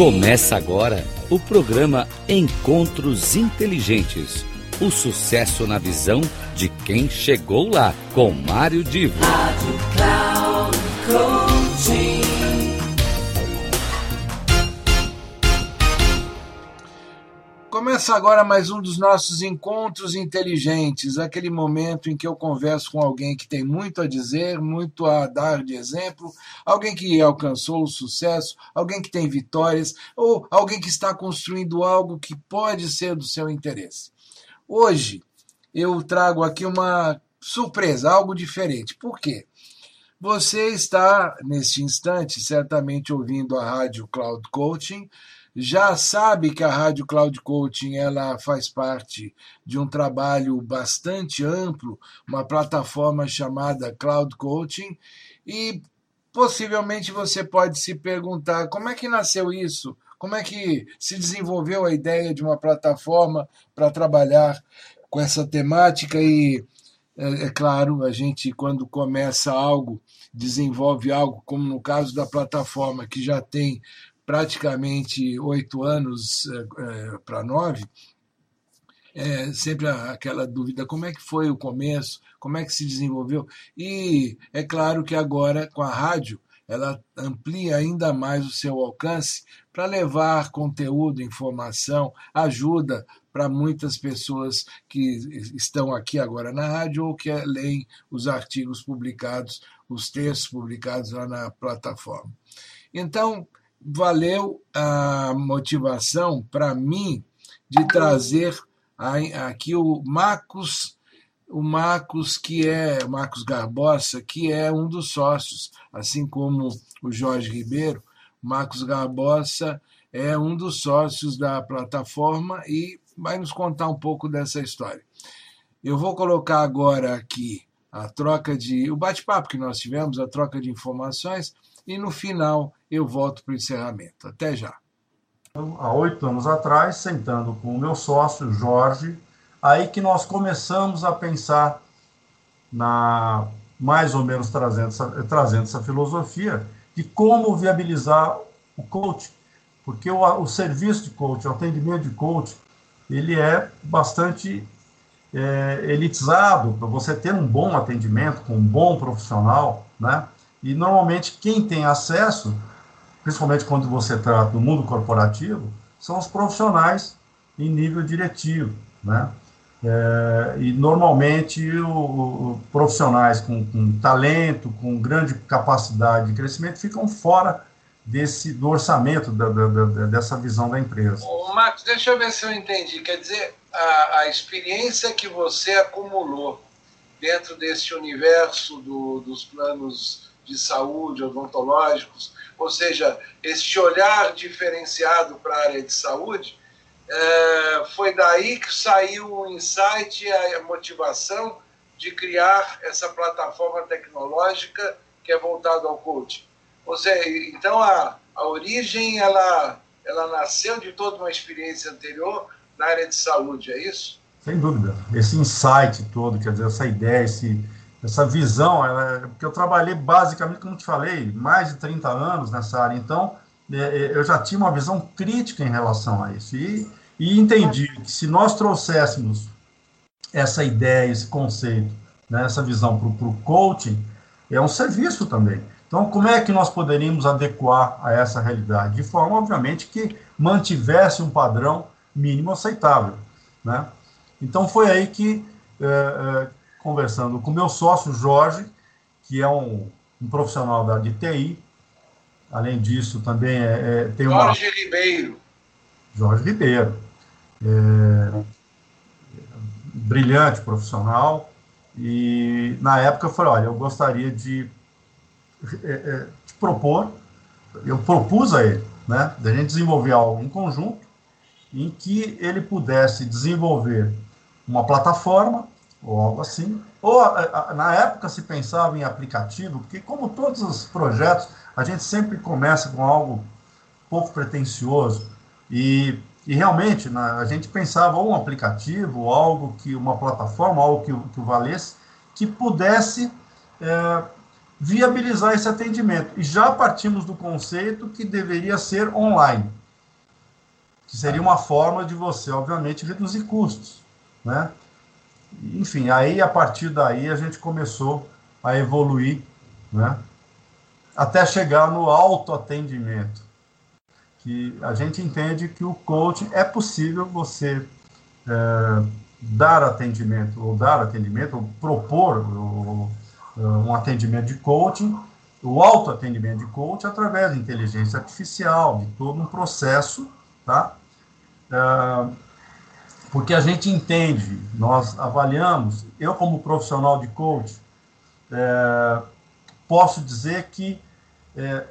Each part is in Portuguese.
Começa agora o programa Encontros Inteligentes. O sucesso na visão de quem chegou lá, com Mário Divo. Rádio Cloud Começa agora mais um dos nossos encontros inteligentes, aquele momento em que eu converso com alguém que tem muito a dizer, muito a dar de exemplo, alguém que alcançou o sucesso, alguém que tem vitórias, ou alguém que está construindo algo que pode ser do seu interesse. Hoje eu trago aqui uma surpresa, algo diferente. Por quê? Você está, neste instante, certamente ouvindo a rádio Cloud Coaching já sabe que a Rádio Cloud Coaching ela faz parte de um trabalho bastante amplo, uma plataforma chamada Cloud Coaching, e possivelmente você pode se perguntar como é que nasceu isso? Como é que se desenvolveu a ideia de uma plataforma para trabalhar com essa temática e é, é, claro, a gente quando começa algo, desenvolve algo, como no caso da plataforma que já tem praticamente oito anos é, para nove, é sempre aquela dúvida: como é que foi o começo, como é que se desenvolveu? E é claro que agora, com a rádio, ela amplia ainda mais o seu alcance para levar conteúdo, informação, ajuda para muitas pessoas que estão aqui agora na rádio ou que leem os artigos publicados, os textos publicados lá na plataforma. Então, valeu a motivação para mim de trazer aqui o Marcos, o Marcos que é Marcos Garbosa, que é um dos sócios, assim como o Jorge Ribeiro, Marcos Garbosa é um dos sócios da plataforma e vai nos contar um pouco dessa história. Eu vou colocar agora aqui a troca de o bate-papo que nós tivemos, a troca de informações e no final eu volto para o encerramento. Até já. Há oito anos atrás, sentando com o meu sócio, Jorge, aí que nós começamos a pensar na mais ou menos trazendo essa, trazendo essa filosofia de como viabilizar o coach, porque o, o serviço de coach, o atendimento de coach, ele é bastante é, elitizado para você ter um bom atendimento com um bom profissional, né? E normalmente quem tem acesso, principalmente quando você trata do mundo corporativo, são os profissionais em nível diretivo, né? É, e normalmente o, o profissionais com, com, talento, com grande capacidade de crescimento, ficam fora desse do orçamento da, da, da, dessa visão da empresa. Ô, Marcos, deixa eu ver se eu entendi. Quer dizer, a, a experiência que você acumulou dentro desse universo do, dos planos de saúde, odontológicos, ou seja, este olhar diferenciado para a área de saúde, é, foi daí que saiu o insight e a motivação de criar essa plataforma tecnológica que é voltada ao coaching. Ou seja, então a, a origem ela, ela nasceu de toda uma experiência anterior na área de saúde, é isso? Sem dúvida. Esse insight todo, quer dizer, essa ideia, esse, essa visão, ela, porque eu trabalhei basicamente, como te falei, mais de 30 anos nessa área, então é, é, eu já tinha uma visão crítica em relação a isso. E, e entendi que se nós trouxéssemos essa ideia, esse conceito, né, essa visão para o coaching, é um serviço também. Então, como é que nós poderíamos adequar a essa realidade? De forma, obviamente, que mantivesse um padrão mínimo aceitável. Né? Então, foi aí que é, é, conversando com meu sócio Jorge, que é um, um profissional da de TI. Além disso, também é, é tem uma. Jorge Ribeiro. Jorge Ribeiro. É, brilhante profissional. E na época eu falei: olha, eu gostaria de, é, é de propor, eu propus a ele, né, da gente desenvolver algo em conjunto em que ele pudesse desenvolver uma plataforma ou algo assim. Ou na época se pensava em aplicativo, porque como todos os projetos, a gente sempre começa com algo pouco pretensioso e, e realmente na, a gente pensava ou um aplicativo, algo que uma plataforma, algo que, que valesse, que pudesse é, viabilizar esse atendimento. E já partimos do conceito que deveria ser online. que seria uma forma de você, obviamente, reduzir custos, né? Enfim, aí a partir daí a gente começou a evoluir, né? Até chegar no autoatendimento, que a gente entende que o coach é possível você é, dar atendimento, ou dar atendimento, ou propor ou, um atendimento de coaching, o autoatendimento de coaching através de inteligência artificial, de todo um processo, tá? É, porque a gente entende, nós avaliamos, eu como profissional de coach, é, posso dizer que é,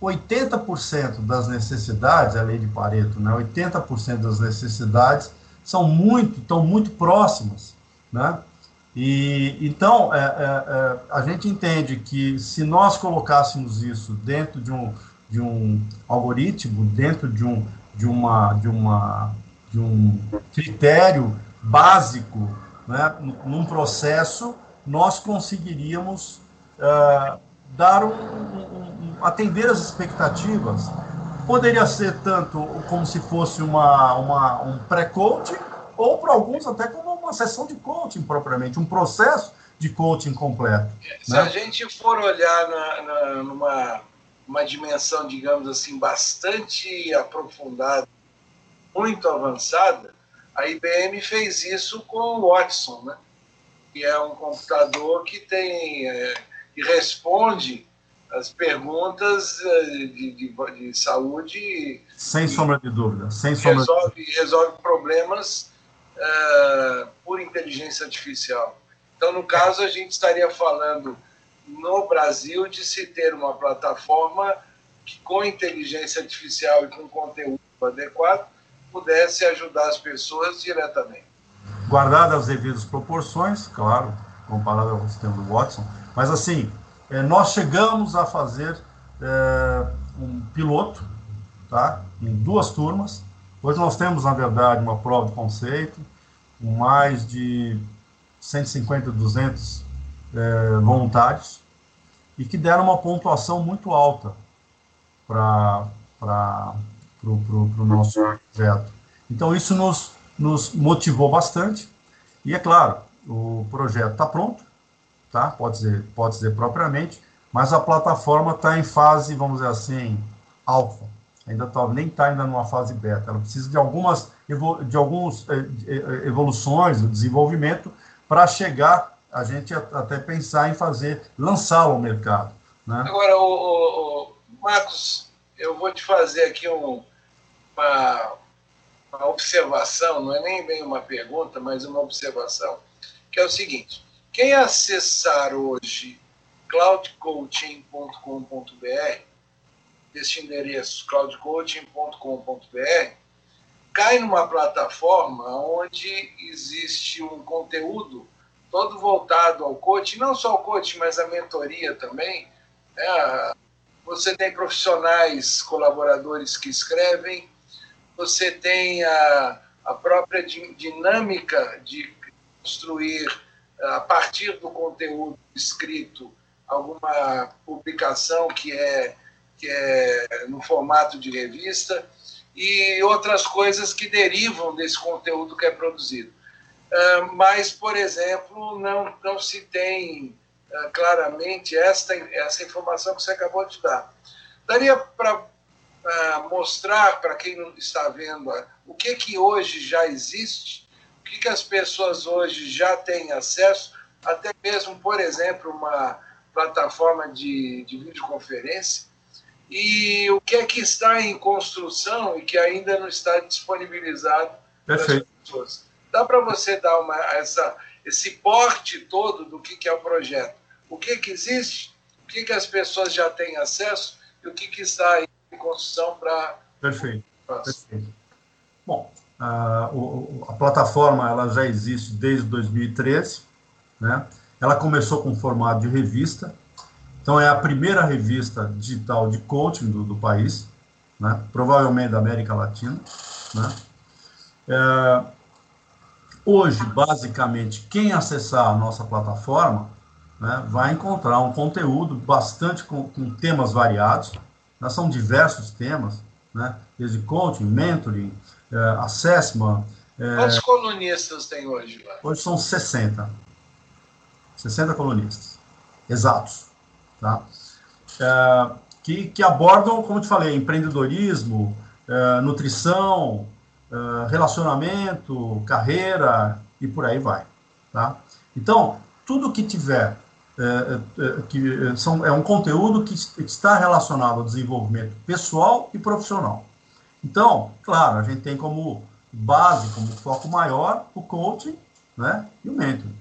80% das necessidades, a lei de Pareto, né, 80% das necessidades são muito, estão muito próximas, né? E então é, é, é, a gente entende que se nós colocássemos isso dentro de um, de um algoritmo, dentro de um, de uma, de uma de um critério básico, né, num processo, nós conseguiríamos uh, dar um, um, um, atender as expectativas. Poderia ser tanto como se fosse uma, uma um pré-coaching, ou para alguns até como uma sessão de coaching propriamente, um processo de coaching completo. Se né? a gente for olhar na, na, numa uma dimensão, digamos assim, bastante aprofundada muito avançada, a IBM fez isso com o Watson, né? que é um computador que tem é, que responde as perguntas é, de, de, de saúde. Sem sombra de dúvida. Sem sombra resolve, de... resolve problemas uh, por inteligência artificial. Então, no caso, a gente estaria falando no Brasil de se ter uma plataforma que, com inteligência artificial e com conteúdo adequado, pudesse ajudar as pessoas diretamente. Guardadas as devidas proporções, claro, comparado ao sistema do Watson, mas assim, é, nós chegamos a fazer é, um piloto, tá? em duas turmas. Hoje nós temos, na verdade, uma prova de conceito, com mais de 150, 200 é, voluntários, e que deram uma pontuação muito alta para para o nosso projeto. Então, isso nos, nos motivou bastante. E, é claro, o projeto está pronto, tá? pode, dizer, pode dizer propriamente, mas a plataforma está em fase, vamos dizer assim, alfa. Ainda tá, nem está ainda numa fase beta. Ela precisa de algumas de alguns eh, eh, evoluções, desenvolvimento para chegar a gente até pensar em fazer lançá-lo ao mercado. Né? Agora, o, o, o Marcos, eu vou te fazer aqui um, uma, uma observação, não é nem bem uma pergunta, mas uma observação, que é o seguinte: quem acessar hoje cloudcoaching.com.br, este endereço cloudcoaching.com.br, cai numa plataforma onde existe um conteúdo todo voltado ao coaching, não só o coaching, mas a mentoria também. Né? Você tem profissionais, colaboradores que escrevem, você tem a, a própria dinâmica de construir, a partir do conteúdo escrito, alguma publicação que é, que é no formato de revista e outras coisas que derivam desse conteúdo que é produzido. Ah, mas, por exemplo, não, não se tem uh, claramente esta, essa informação que você acabou de dar. Daria para uh, mostrar para quem não está vendo o que, que hoje já existe, o que, que as pessoas hoje já têm acesso, até mesmo, por exemplo, uma plataforma de, de videoconferência, e o que é que está em construção e que ainda não está disponibilizado para as pessoas. Dá para você dar uma, essa, esse porte todo do que, que é o projeto. O que, que existe, o que, que as pessoas já têm acesso e o que, que está em construção para. Perfeito. Perfeito. Bom, a, a plataforma ela já existe desde 2013, né? Ela começou com formato de revista, então é a primeira revista digital de coaching do, do país, né? provavelmente da América Latina. Né? É, Hoje, basicamente, quem acessar a nossa plataforma né, vai encontrar um conteúdo bastante com, com temas variados, né, são diversos temas, né? desde coaching, mentoring, é, assessment. É, Quantos colunistas tem hoje lá? Hoje são 60. 60 colunistas, exatos. Tá? É, que, que abordam, como eu te falei, empreendedorismo, nutrição, relacionamento, carreira e por aí vai. Tá? Então, tudo que tiver que são, é um conteúdo que está relacionado ao desenvolvimento pessoal e profissional. Então, claro, a gente tem como base, como foco maior, o coaching né, e o mentoring.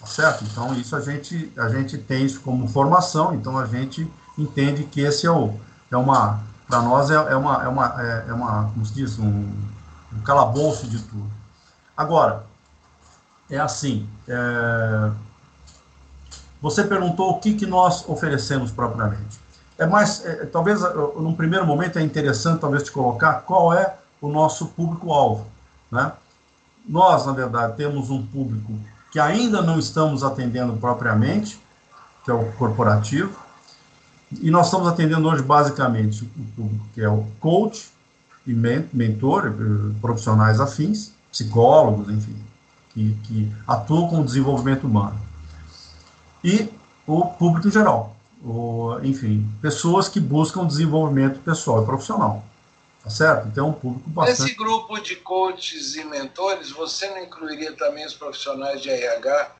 Tá certo? Então, isso a gente, a gente tem isso como formação, então a gente entende que esse é, o, é uma, para nós é, é, uma, é, uma, é, é uma, como se diz, um, um calabouço de tudo. Agora, é assim, é, você perguntou o que, que nós oferecemos propriamente. É mais, é, talvez, é, num primeiro momento, é interessante, talvez, te colocar qual é o nosso público-alvo. Né? Nós, na verdade, temos um público que ainda não estamos atendendo propriamente, que é o corporativo, e nós estamos atendendo hoje, basicamente, o público que é o coach e mentor, eh, profissionais afins, psicólogos, enfim, que, que atuam com o desenvolvimento humano e o público em geral. O, enfim, pessoas que buscam desenvolvimento pessoal e profissional. Tá certo? Então, é um público bastante. Nesse grupo de coaches e mentores, você não incluiria também os profissionais de RH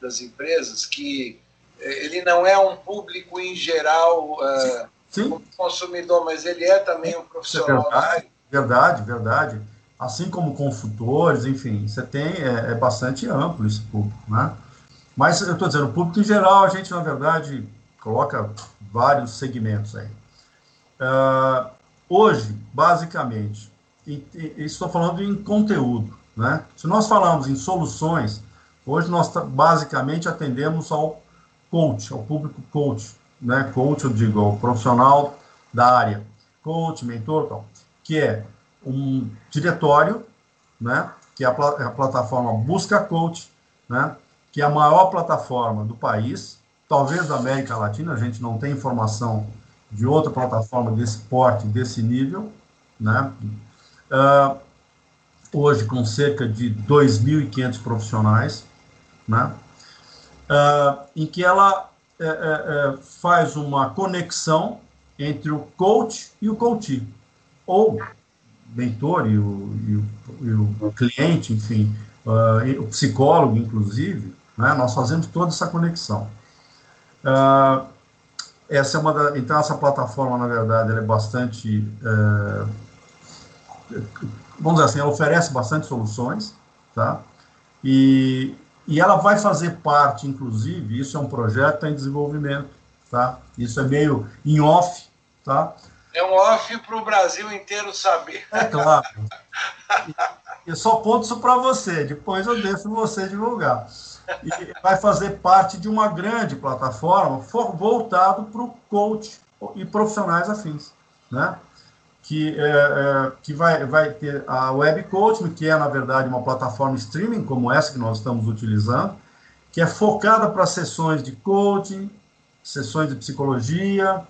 das empresas, que eh, ele não é um público em geral uh, Sim. consumidor, mas ele é também um profissional. É verdade, verdade, verdade. Assim como consultores, enfim, você tem, é, é bastante amplo esse público, né? Mas eu estou dizendo, o público em geral, a gente, na verdade, coloca vários segmentos aí. Uh, hoje, basicamente, estou falando em conteúdo, né? Se nós falamos em soluções, hoje nós basicamente atendemos ao coach, ao público coach, né? Coach, eu digo, ao profissional da área, coach, mentor, tal, que é um diretório, né? Que é a, a plataforma Busca Coach, né? Que é a maior plataforma do país, talvez da América Latina, a gente não tem informação de outra plataforma desse porte, desse nível, né? Uh, hoje com cerca de 2.500 profissionais, né? Uh, em que ela é, é, é, faz uma conexão entre o coach e o coach, ou mentor e o, e o, e o cliente, enfim, uh, o psicólogo, inclusive, né? Nós fazemos toda essa conexão. Uh, essa é uma da, então essa plataforma, na verdade, ela é bastante, uh, vamos dizer assim, ela oferece bastante soluções, tá? E, e ela vai fazer parte, inclusive, isso é um projeto em desenvolvimento, tá? Isso é meio em off, tá? É um off para o Brasil inteiro saber. É claro. Eu só ponto isso para você, depois eu deixo você divulgar e vai fazer parte de uma grande plataforma voltado para o coach e profissionais afins, né? Que, é, é, que vai, vai ter a Web Coaching, que é, na verdade, uma plataforma streaming, como essa que nós estamos utilizando, que é focada para sessões de coaching, sessões de psicologia,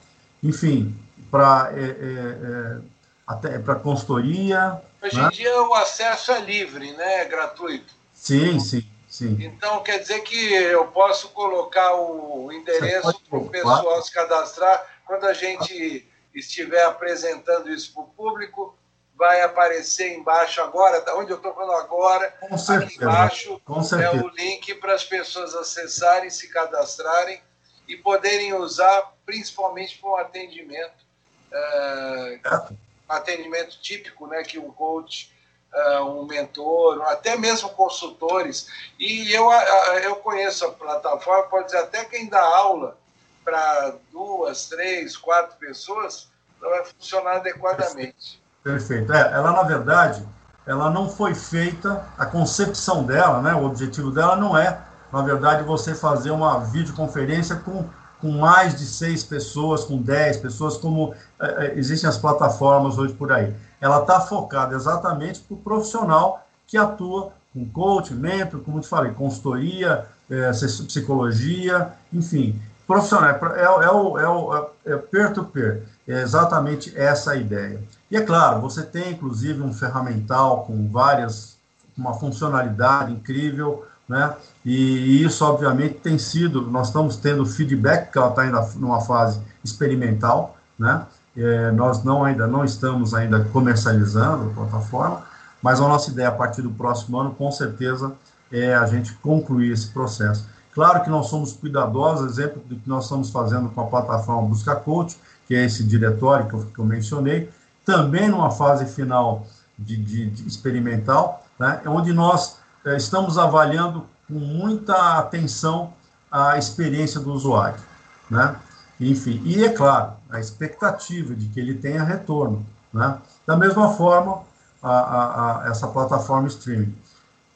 enfim, para é, é, é até para consultoria. Hoje né? em dia o acesso é livre, né? É gratuito. Sim, sim. Sim. Então, quer dizer que eu posso colocar o endereço para o pessoal se cadastrar. Quando a gente estiver apresentando isso para o público, vai aparecer embaixo agora, onde eu estou falando agora, Com certeza. aqui embaixo Com é o link para as pessoas acessarem, se cadastrarem e poderem usar, principalmente para um atendimento, uh, atendimento típico, né, que um coach uh, um mentor, até mesmo consultores. E eu, eu conheço a plataforma, pode dizer, até quem dá aula para duas, três, quatro pessoas, vai funcionar adequadamente. Perfeito. É, ela, na verdade, ela não foi feita, a concepção dela, né, o objetivo dela não é, na verdade, você fazer uma videoconferência com com mais de seis pessoas, com dez pessoas, como é, existem as plataformas hoje por aí ela está focada exatamente para o profissional que atua com coaching, mentor, como eu te falei, consultoria, é, psicologia, enfim, profissional. É, é, é o, é o é peer-to-peer, -peer, é exatamente essa a ideia. E é claro, você tem inclusive um ferramental com várias, uma funcionalidade incrível, né? E isso, obviamente, tem sido, nós estamos tendo feedback, que ela está ainda numa fase experimental, né? É, nós não ainda não estamos ainda comercializando a plataforma, mas a nossa ideia a partir do próximo ano, com certeza, é a gente concluir esse processo. Claro que nós somos cuidadosos, exemplo do que nós estamos fazendo com a plataforma Busca Coach, que é esse diretório que eu, que eu mencionei, também numa fase final de, de, de experimental, né, onde nós é, estamos avaliando com muita atenção a experiência do usuário, né? Enfim, e é claro, a expectativa de que ele tenha retorno, né? Da mesma forma, a, a, a essa plataforma streaming.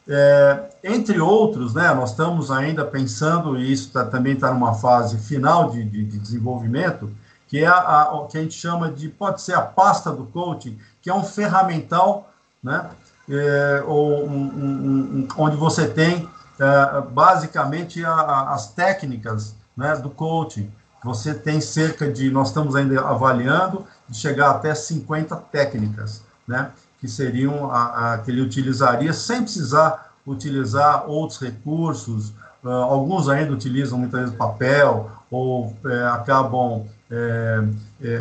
É, entre outros, né, nós estamos ainda pensando, e isso tá, também está numa fase final de, de, de desenvolvimento, que é a, o que a gente chama de, pode ser a pasta do coaching, que é um ferramental, né, é, ou um, um, um, onde você tem é, basicamente a, as técnicas né, do coaching. Você tem cerca de, nós estamos ainda avaliando, de chegar até 50 técnicas, né? que seriam a, a, que ele utilizaria sem precisar utilizar outros recursos. Uh, alguns ainda utilizam muitas vezes papel ou é, acabam é, é,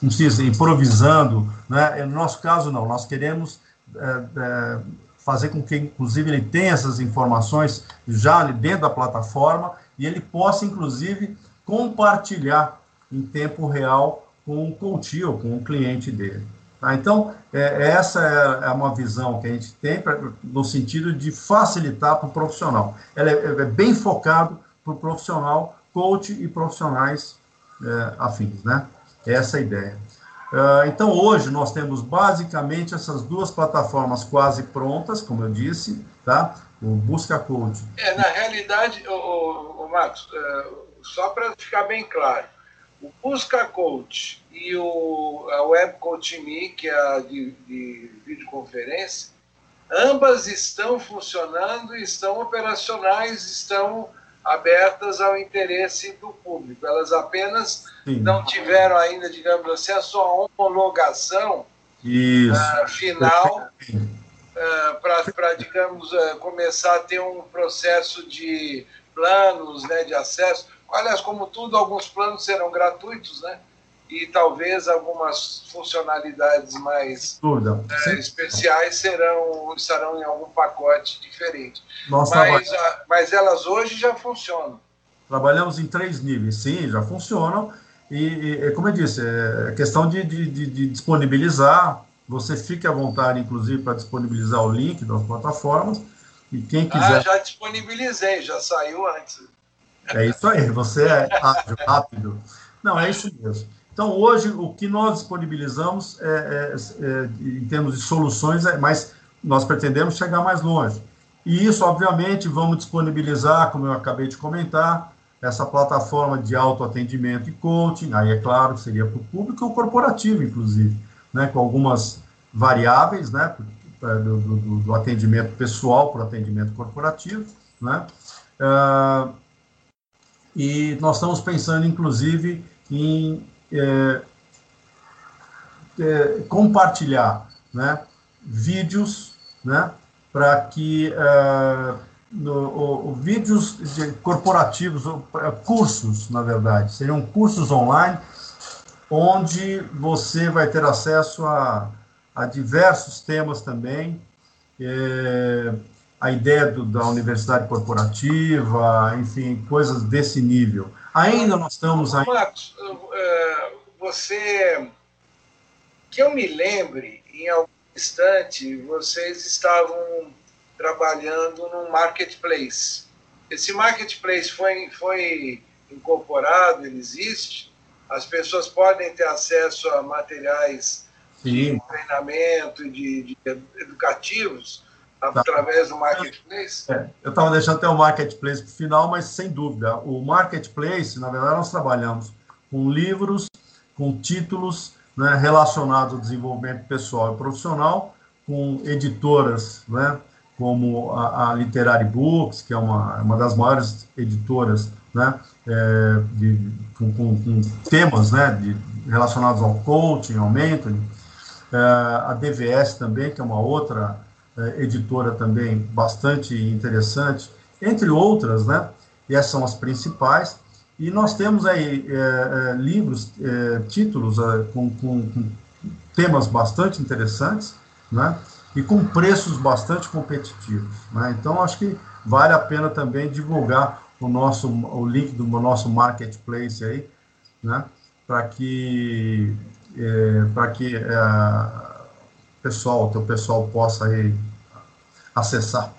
como se diz, improvisando. Né? No nosso caso, não. Nós queremos é, é, fazer com que, inclusive, ele tenha essas informações já dentro da plataforma e ele possa, inclusive, compartilhar em tempo real com o ou com o cliente dele. Tá? Então, é, essa é, é, uma visão que a gente tem pra, no sentido de facilitar para o profissional. Ela é, é bem focado para o profissional, coach e profissionais é, afins, né? Essa é a ideia. Uh, então, hoje nós temos basicamente essas duas plataformas quase prontas, como eu disse, tá? O Busca Coach. É, na realidade, o, o, o Marcos, uh, só para ficar bem claro, o Busca Coach e o, a Web Coach Me, que é a de, de videoconferência, ambas estão funcionando, estão operacionais, estão abertas ao interesse do público. Elas apenas Sim. não tiveram ainda, digamos assim, a sua homologação uh, final uh, ah, para, digamos, uh, começar a ter um processo de planos né, de acesso. Aliás, como tudo, alguns planos serão gratuitos, né? E talvez algumas funcionalidades mais é, especiais serão, estarão em algum pacote diferente. Nossa, mas, a, mas elas hoje já funcionam. Trabalhamos em três níveis, sim, já funcionam. E, e como eu disse, é questão de, de, de disponibilizar. Você fique à vontade, inclusive, para disponibilizar o link das plataformas. E quem ah, quiser. Ah, já disponibilizei, já saiu antes. É isso aí, você é ágil, rápido. Não, é isso mesmo. Então, hoje, o que nós disponibilizamos é, é, é, em termos de soluções, é, mas nós pretendemos chegar mais longe. E isso, obviamente, vamos disponibilizar, como eu acabei de comentar, essa plataforma de autoatendimento e coaching, aí é claro, seria para o público ou corporativo, inclusive, né, com algumas variáveis, né, do, do, do atendimento pessoal para o atendimento corporativo, né, uh, e nós estamos pensando, inclusive, em é, é, compartilhar né, vídeos né, para que é, no, o, o, vídeos corporativos, cursos, na verdade, seriam cursos online onde você vai ter acesso a, a diversos temas também, é, a ideia do, da universidade corporativa, enfim, coisas desse nível. Ainda nós estamos... Aí... Marcos, é, você... Que eu me lembre, em algum instante, vocês estavam trabalhando num marketplace. Esse marketplace foi, foi incorporado, ele existe? As pessoas podem ter acesso a materiais Sim. de treinamento, de, de educativos, através do marketplace? É, eu estava deixando até o marketplace para o final, mas sem dúvida, o marketplace, na verdade, nós trabalhamos com livros, com títulos né, relacionados ao desenvolvimento pessoal e profissional, com editoras, né, como a, a Literary Books, que é uma, uma das maiores editoras né, é, de, com, com, com, temas né, de, relacionados ao coaching, ao mentoring, a DVS também, que é uma outra editora também bastante interessante, entre outras, né? E essas são as principais. E nós temos aí é, livros, títulos com, com, com, temas bastante interessantes, né? E com preços bastante competitivos, né? Então, acho que vale a pena também divulgar o nosso o link do nosso marketplace aí, né? Para que é, para que é, pessoal, o teu pessoal possa aí acessar.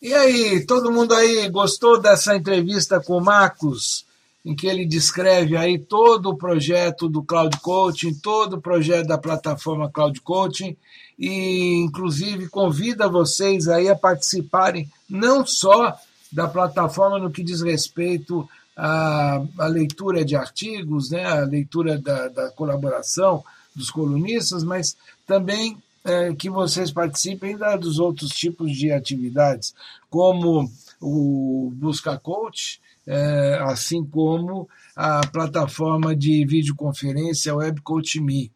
E aí, todo mundo aí gostou dessa entrevista com o Marcos, em que ele descreve aí todo o projeto do Cloud Coaching, todo o projeto da plataforma Cloud Coaching e inclusive convida vocês aí a participarem não só da plataforma no que diz respeito à, à leitura de artigos, né, a leitura da, da colaboração dos colunistas, mas também é, que vocês participem da, dos outros tipos de atividades, como o Busca Coach, é, assim como a plataforma de videoconferência Web Coach Me.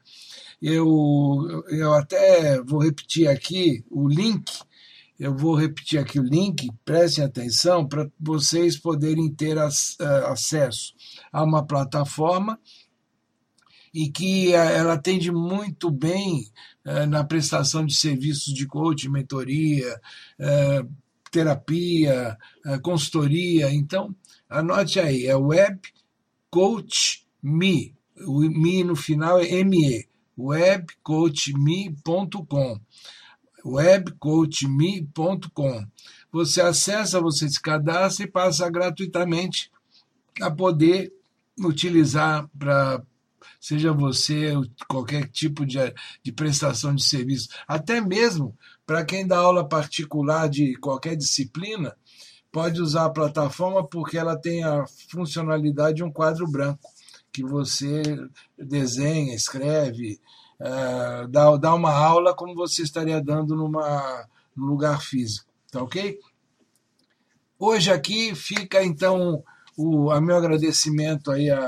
Eu, eu até vou repetir aqui o link, eu vou repetir aqui o link, prestem atenção, para vocês poderem ter as, uh, acesso a uma plataforma e que eh, ela atende muito bem eh, na prestação de serviços de coaching, mentoria, eh, terapia, consultoria. Então, anote aí, é Web Coach Me. O Me no final é ME, webcoachme.com. webcoachme.com. Você acessa, você se cadastra e passa gratuitamente a poder utilizar para seja você qualquer tipo de, de prestação de serviço, até mesmo para quem dá aula particular de qualquer disciplina, pode usar a plataforma porque ela tem a funcionalidade de um quadro branco que você desenha, escreve, uh, dá, dá uma aula como você estaria dando numa, num lugar físico, tá ok? Hoje aqui fica então o a meu agradecimento aí a,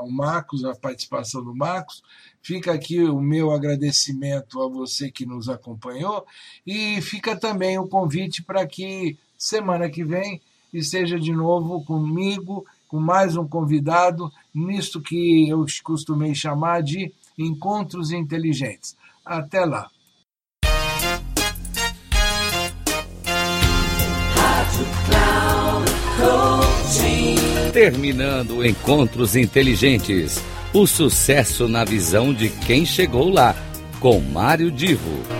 ao Marcos, a participação do Marcos. Fica aqui o meu agradecimento a você que nos acompanhou e fica também o convite para que semana que vem esteja de novo comigo, com mais um convidado, nisto que eu costumei chamar de encontros inteligentes. Até lá. Terminando Encontros Inteligentes. O sucesso na visão de quem chegou lá, com Mário Divo.